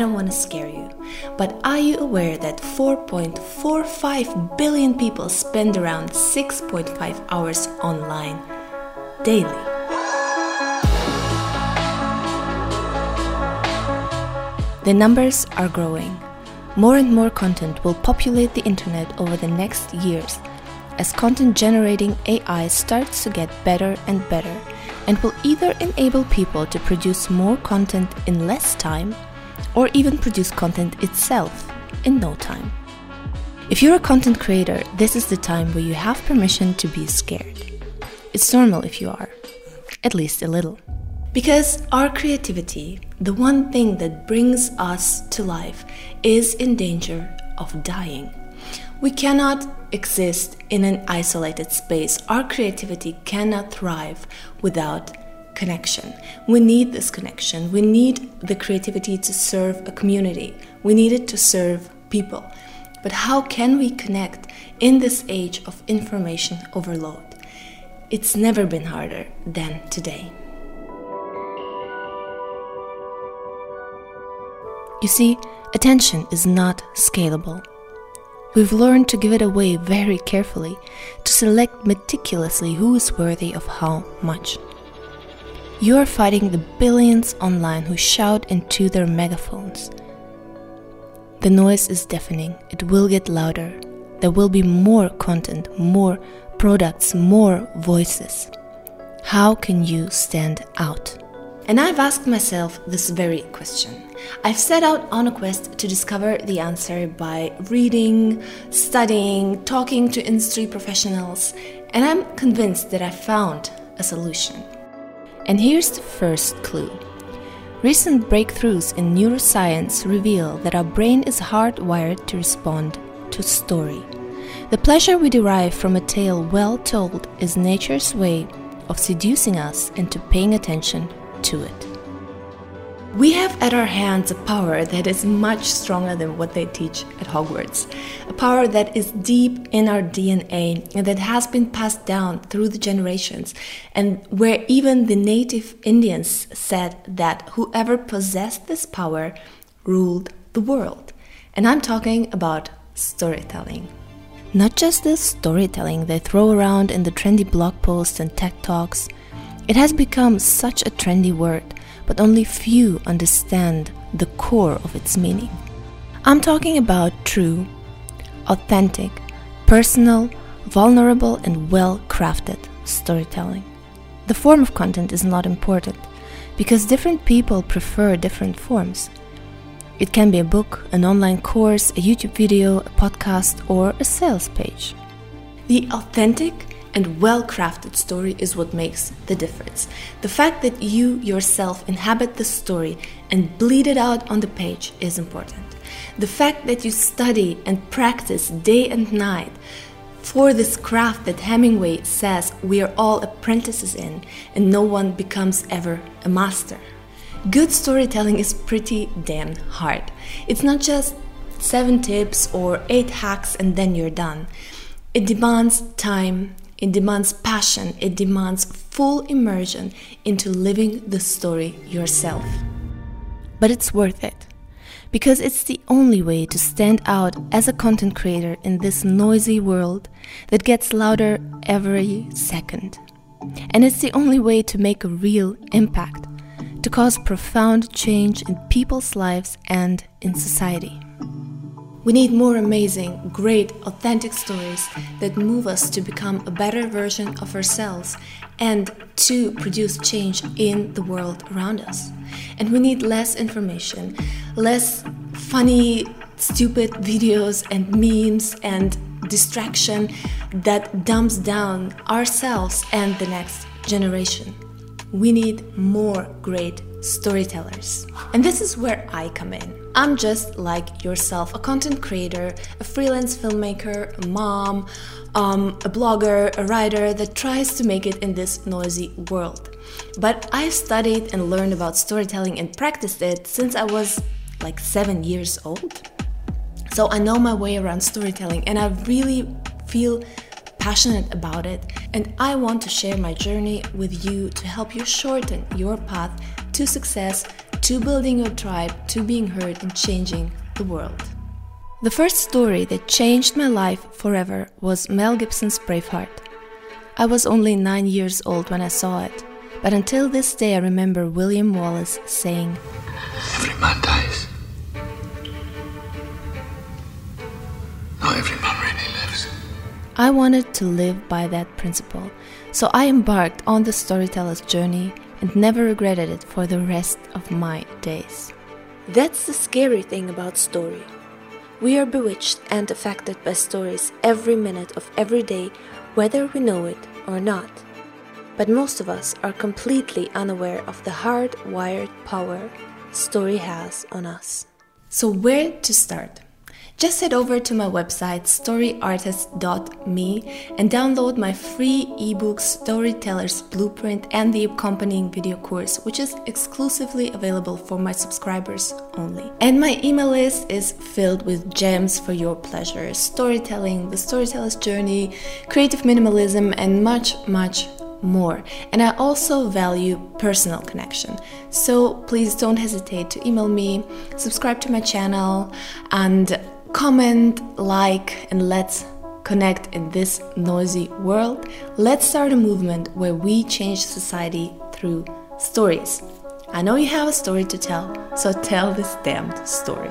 don't want to scare you, but are you aware that 4.45 billion people spend around 6.5 hours online daily? The numbers are growing. More and more content will populate the internet over the next years as content generating AI starts to get better and better and will either enable people to produce more content in less time or even produce content itself in no time. If you're a content creator, this is the time where you have permission to be scared. It's normal if you are, at least a little. Because our creativity, the one thing that brings us to life, is in danger of dying. We cannot exist in an isolated space. Our creativity cannot thrive without connection. We need this connection. We need the creativity to serve a community. We need it to serve people. But how can we connect in this age of information overload? It's never been harder than today. You see, attention is not scalable. We've learned to give it away very carefully, to select meticulously who is worthy of how much. You are fighting the billions online who shout into their megaphones. The noise is deafening, it will get louder. There will be more content, more products, more voices. How can you stand out? And I've asked myself this very question. I've set out on a quest to discover the answer by reading, studying, talking to industry professionals, and I'm convinced that I found a solution. And here's the first clue. Recent breakthroughs in neuroscience reveal that our brain is hardwired to respond to story. The pleasure we derive from a tale well told is nature's way of seducing us into paying attention to it. We have at our hands a power that is much stronger than what they teach at Hogwarts. A power that is deep in our DNA and that has been passed down through the generations, and where even the native Indians said that whoever possessed this power ruled the world. And I'm talking about storytelling. Not just the storytelling they throw around in the trendy blog posts and tech talks, it has become such a trendy word but only few understand the core of its meaning. I'm talking about true, authentic, personal, vulnerable, and well crafted storytelling. The form of content is not important because different people prefer different forms. It can be a book, an online course, a YouTube video, a podcast, or a sales page. The authentic and well crafted story is what makes the difference. The fact that you yourself inhabit the story and bleed it out on the page is important. The fact that you study and practice day and night for this craft that Hemingway says we are all apprentices in and no one becomes ever a master. Good storytelling is pretty damn hard. It's not just seven tips or eight hacks and then you're done. It demands time, it demands passion, it demands full immersion into living the story yourself. But it's worth it because it's the only way to stand out as a content creator in this noisy world that gets louder every second. And it's the only way to make a real impact, to cause profound change in people's lives and in society. We need more amazing, great, authentic stories that move us to become a better version of ourselves and to produce change in the world around us. And we need less information, less funny, stupid videos and memes and distraction that dumps down ourselves and the next generation. We need more great storytellers. And this is where I come in. I'm just like yourself, a content creator, a freelance filmmaker, a mom, um, a blogger, a writer that tries to make it in this noisy world. But I've studied and learned about storytelling and practiced it since I was like seven years old. So I know my way around storytelling and I really feel passionate about it. And I want to share my journey with you to help you shorten your path to success to building your tribe, to being heard and changing the world. The first story that changed my life forever was Mel Gibson's Braveheart. I was only nine years old when I saw it, but until this day I remember William Wallace saying, Every man dies. I wanted to live by that principle, so I embarked on the storyteller's journey and never regretted it for the rest of my days. That's the scary thing about story. We are bewitched and affected by stories every minute of every day, whether we know it or not. But most of us are completely unaware of the hard-wired power story has on us. So, where to start? Just head over to my website storyartist.me and download my free ebook Storyteller's Blueprint and the accompanying video course, which is exclusively available for my subscribers only. And my email list is filled with gems for your pleasure storytelling, the storyteller's journey, creative minimalism, and much, much more. And I also value personal connection. So please don't hesitate to email me, subscribe to my channel, and comment, like, and let's connect in this noisy world. Let's start a movement where we change society through stories. I know you have a story to tell, so tell this damned story.